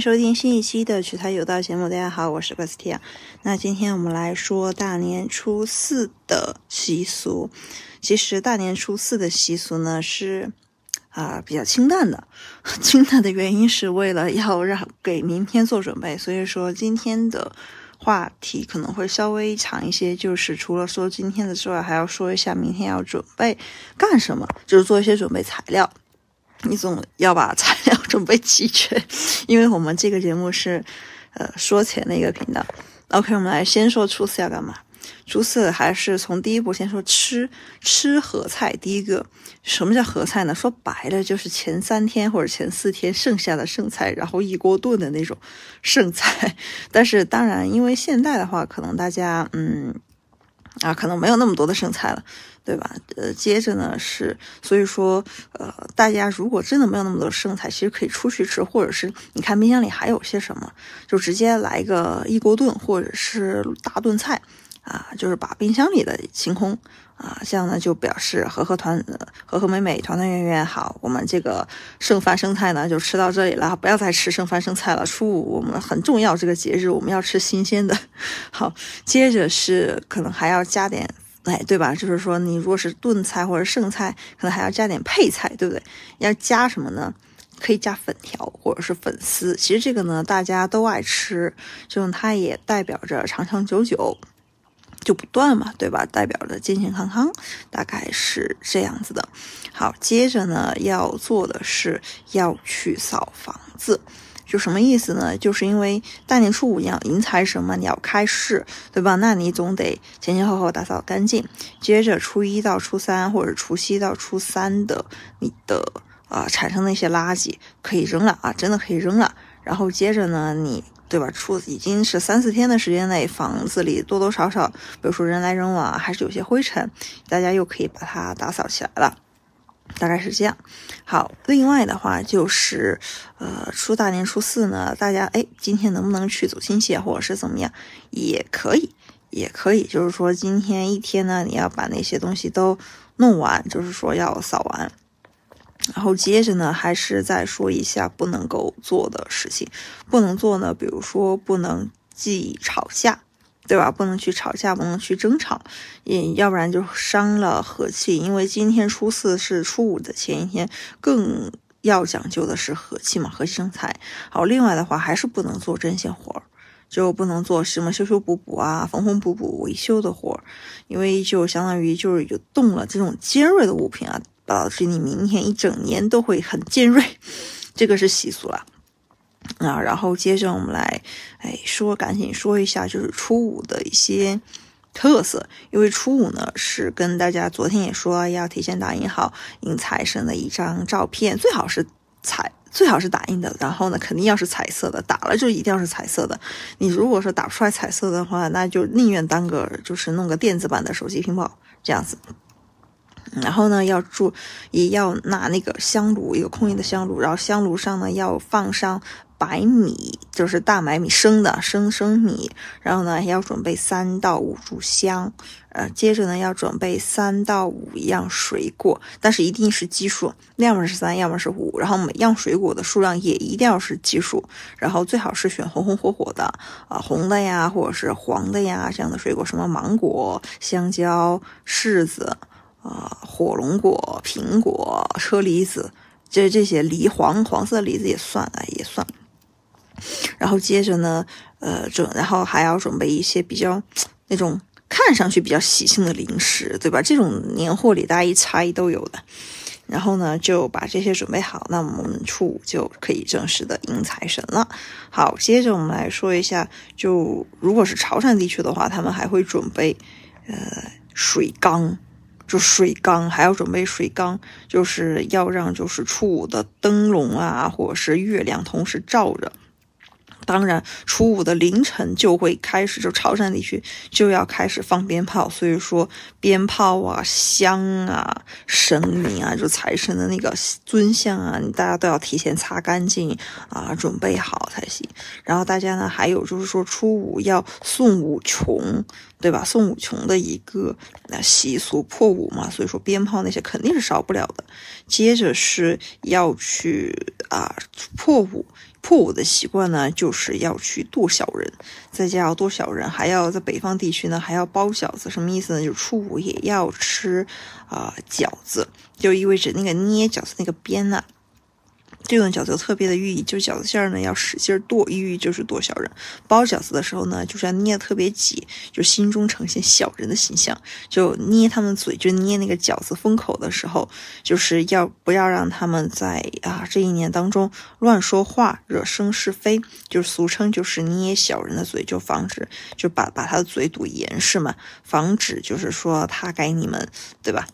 收听新一期的取材有道节目。大家好，我是 Bastia。那今天我们来说大年初四的习俗。其实大年初四的习俗呢是啊比较清淡的。清淡的原因是为了要让给明天做准备，所以说今天的话题可能会稍微长一些。就是除了说今天的之外，还要说一下明天要准备干什么，就是做一些准备材料。你总要把材料准备齐全，因为我们这个节目是，呃，说钱的一个频道。OK，我们来先说初四要干嘛。初四还是从第一步先说吃吃合菜。第一个，什么叫合菜呢？说白了就是前三天或者前四天剩下的剩菜，然后一锅炖的那种剩菜。但是当然，因为现代的话，可能大家嗯。啊，可能没有那么多的剩菜了，对吧？呃，接着呢是，所以说，呃，大家如果真的没有那么多剩菜，其实可以出去吃，或者是你看冰箱里还有些什么，就直接来个一锅炖，或者是大炖菜，啊，就是把冰箱里的清空。啊，这样呢就表示和和团和和美美团团圆圆好。我们这个剩饭剩菜呢就吃到这里了，不要再吃剩饭剩菜了。初五我们很重要这个节日，我们要吃新鲜的。好，接着是可能还要加点，哎，对吧？就是说你如果是炖菜或者剩菜，可能还要加点配菜，对不对？要加什么呢？可以加粉条或者是粉丝。其实这个呢大家都爱吃，就它也代表着长长久久。就不断嘛，对吧？代表着健健康康，大概是这样子的。好，接着呢，要做的是要去扫房子，就什么意思呢？就是因为大年初五要迎财神嘛，你要开市，对吧？那你总得前前后后打扫干净。接着初一到初三，或者除夕到初三的你的啊产生的一些垃圾可以扔了啊，真的可以扔了。然后接着呢，你。对吧？出已经是三四天的时间内，房子里多多少少，比如说人来人往，还是有些灰尘，大家又可以把它打扫起来了，大概是这样。好，另外的话就是，呃，初大年初四呢，大家哎，今天能不能去走亲戚，或者是怎么样，也可以，也可以，就是说今天一天呢，你要把那些东西都弄完，就是说要扫完。然后接着呢，还是再说一下不能够做的事情，不能做呢，比如说不能忌吵架，对吧？不能去吵架，不能去争吵，也要不然就伤了和气。因为今天初四是初五的前一天，更要讲究的是和气嘛，和气生财。好，另外的话还是不能做针线活儿，就不能做什么修修补补啊、缝缝补补、维修的活儿，因为就相当于就是有动了这种尖锐的物品啊。导致你明天一整年都会很尖锐，这个是习俗了啊。然后接着我们来，哎，说赶紧说一下，就是初五的一些特色。因为初五呢是跟大家昨天也说要提前打印好迎财神的一张照片，最好是彩，最好是打印的。然后呢，肯定要是彩色的，打了就一定要是彩色的。你如果说打不出来彩色的话，那就宁愿当个就是弄个电子版的手机屏保这样子。然后呢，要注也要拿那个香炉，一个空心的香炉，然后香炉上呢要放上白米，就是大白米生的生生米。然后呢，要准备三到五炷香，呃，接着呢要准备三到五样水果，但是一定是奇数，要么是三，要么是五。然后每样水果的数量也一定要是奇数，然后最好是选红红火火的啊，红的呀，或者是黄的呀这样的水果，什么芒果、香蕉、柿子。啊，火龙果、苹果、车厘子，这这些梨黄黄色的梨子也算啊，也算。然后接着呢，呃，准然后还要准备一些比较那种看上去比较喜庆的零食，对吧？这种年货里大家一猜都有的。然后呢，就把这些准备好，那我们初五就可以正式的迎财神了。好，接着我们来说一下，就如果是潮汕地区的话，他们还会准备呃水缸。就水缸还要准备水缸，就是要让就是初五的灯笼啊，或者是月亮同时照着。当然，初五的凌晨就会开始，就潮汕地区就要开始放鞭炮，所以说鞭炮啊、香啊、神明啊，就财神的那个尊像啊，大家都要提前擦干净啊，准备好才行。然后大家呢，还有就是说初五要送五穷，对吧？送五穷的一个那习俗，破五嘛，所以说鞭炮那些肯定是少不了的。接着是要去啊破五。破五的习惯呢，就是要去剁小人，在家要剁小人，还要在北方地区呢，还要包饺子。什么意思呢？就是初五也要吃啊饺子，就意味着那个捏饺子那个边呢。这种饺子特别的寓意，就是饺子馅儿呢要使劲剁，寓意就是剁小人。包饺子的时候呢，就是要捏的特别紧，就心中呈现小人的形象。就捏他们嘴，就捏那个饺子封口的时候，就是要不要让他们在啊这一年当中乱说话，惹生是非，就是俗称就是捏小人的嘴，就防止就把把他的嘴堵严实嘛，防止就是说他给你们，对吧？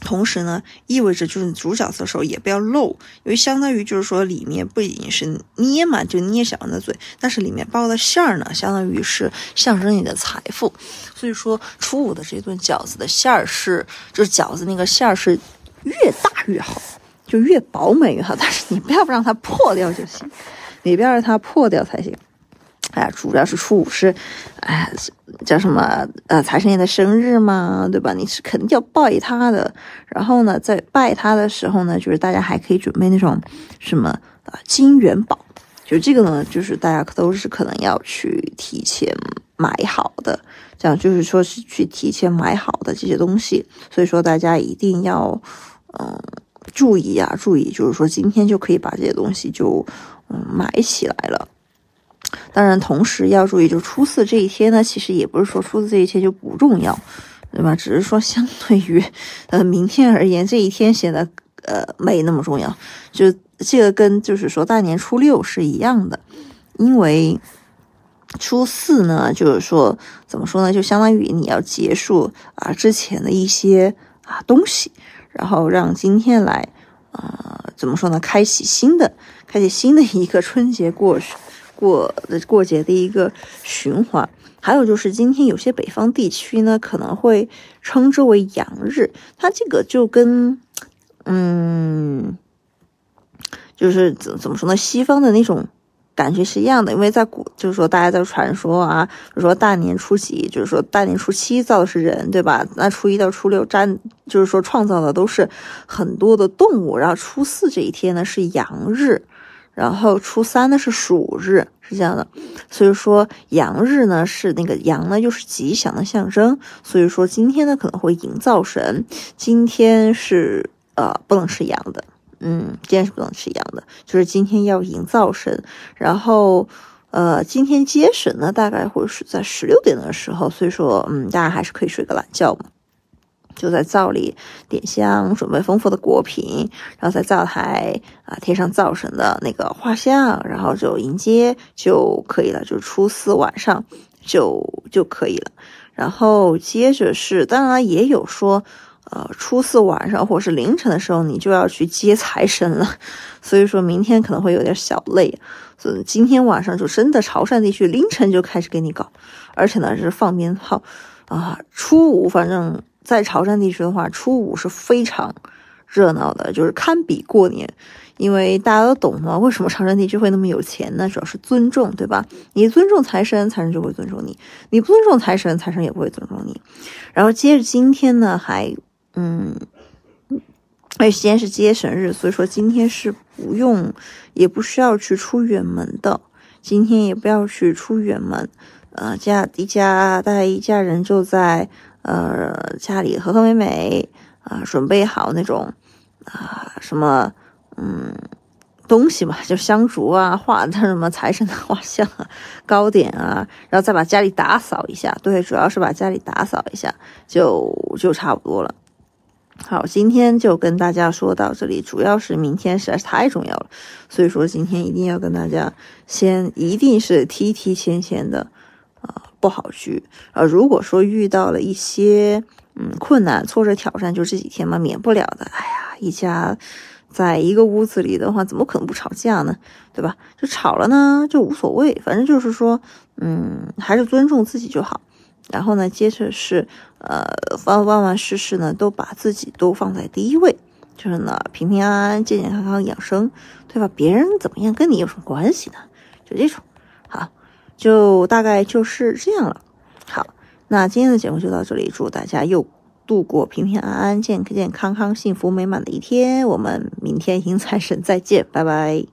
同时呢，意味着就是煮饺子的时候也不要漏，因为相当于就是说里面不仅是捏嘛，就捏小人的嘴，但是里面包的馅儿呢，相当于是象征你的财富。所以说初五的这顿饺子的馅儿是，就是饺子那个馅儿是越大越好，就越饱满越好，但是你不要让它破掉就行，你不要让它破掉才行。哎，主要是初五是，哎，叫什么？呃，财神爷的生日嘛，对吧？你是肯定要拜他的。然后呢，在拜他的时候呢，就是大家还可以准备那种什么啊金元宝，就这个呢，就是大家都是可能要去提前买好的，这样就是说是去提前买好的这些东西。所以说大家一定要嗯注意啊，注意，就是说今天就可以把这些东西就嗯买起来了。当然，同时要注意，就初四这一天呢，其实也不是说初四这一天就不重要，对吧？只是说相对于呃明天而言，这一天显得呃没那么重要。就这个跟就是说大年初六是一样的，因为初四呢，就是说怎么说呢，就相当于你要结束啊之前的一些啊东西，然后让今天来啊怎么说呢，开启新的，开启新的一个春节过去。过的过节的一个循环，还有就是今天有些北方地区呢可能会称之为阳日，它这个就跟嗯，就是怎怎么说呢？西方的那种感觉是一样的，因为在古就是说大家在传说啊，就说大年初几，就是说大年初七造的是人，对吧？那初一到初六占就是说创造的都是很多的动物，然后初四这一天呢是阳日。然后初三呢是暑日，是这样的，所以说阳日呢是那个阳呢又是吉祥的象征，所以说今天呢可能会迎灶神，今天是呃不能吃羊的，嗯，今天是不能吃羊的，就是今天要迎灶神，然后呃今天接神呢大概会是在十六点的时候，所以说嗯大家还是可以睡个懒觉嘛。就在灶里点香，准备丰富的果品，然后在灶台啊贴上灶神的那个画像，然后就迎接就可以了。就初四晚上就就可以了。然后接着是，当然也有说，呃，初四晚上或者是凌晨的时候，你就要去接财神了。所以说明天可能会有点小累。所以今天晚上就真的潮汕地区凌晨就开始给你搞，而且呢是放鞭炮啊。初五反正。在潮汕地区的话，初五是非常热闹的，就是堪比过年。因为大家都懂嘛，为什么潮汕地区会那么有钱呢？主要是尊重，对吧？你尊重财神，财神就会尊重你；你不尊重财神，财神也不会尊重你。然后接着今天呢，还嗯，因为今天是接神日，所以说今天是不用，也不需要去出远门的。今天也不要去出远门，呃，家一家大家一家人就在。呃，家里和和美美啊，准备好那种啊什么嗯东西嘛，就香烛啊，画的什么财神的画像啊，糕点啊，然后再把家里打扫一下。对，主要是把家里打扫一下，就就差不多了。好，今天就跟大家说到这里，主要是明天实在是太重要了，所以说今天一定要跟大家先一定是提提前前的。啊，不好去啊！如果说遇到了一些嗯困难、挫折、挑战，就这几天嘛，免不了的。哎呀，一家在一个屋子里的话，怎么可能不吵架呢？对吧？就吵了呢，就无所谓，反正就是说，嗯，还是尊重自己就好。然后呢，接着是呃，万万万事事呢，都把自己都放在第一位，就是呢，平平安安、健健康康养生，对吧？别人怎么样，跟你有什么关系呢？就这种，就大概就是这样了。好，那今天的节目就到这里，祝大家又度过平平安安、健健康康、幸福美满的一天。我们明天迎财神再见，拜拜。